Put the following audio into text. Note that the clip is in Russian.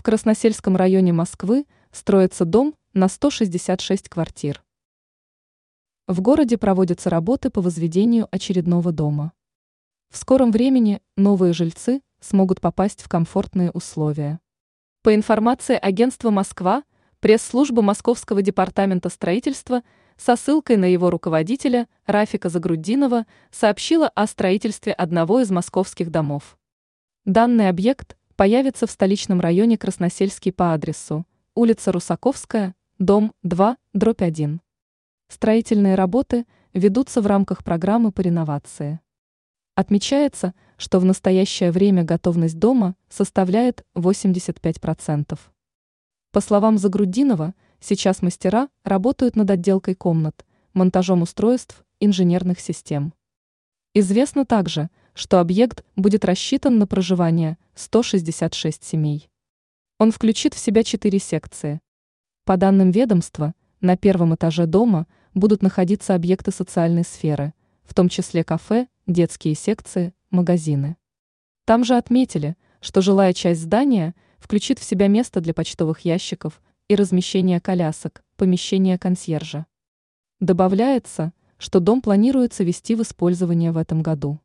В Красносельском районе Москвы строится дом на 166 квартир. В городе проводятся работы по возведению очередного дома. В скором времени новые жильцы смогут попасть в комфортные условия. По информации агентства «Москва», пресс-служба Московского департамента строительства со ссылкой на его руководителя Рафика Загруддинова сообщила о строительстве одного из московских домов. Данный объект появится в столичном районе Красносельский по адресу улица Русаковская, дом 2, дробь 1. Строительные работы ведутся в рамках программы по реновации. Отмечается, что в настоящее время готовность дома составляет 85%. По словам Загрудинова, сейчас мастера работают над отделкой комнат, монтажом устройств инженерных систем. Известно также, что объект будет рассчитан на проживание 166 семей. Он включит в себя четыре секции. По данным ведомства, на первом этаже дома будут находиться объекты социальной сферы, в том числе кафе, детские секции, магазины. Там же отметили, что жилая часть здания включит в себя место для почтовых ящиков и размещение колясок, помещение консьержа. Добавляется, что дом планируется вести в использование в этом году.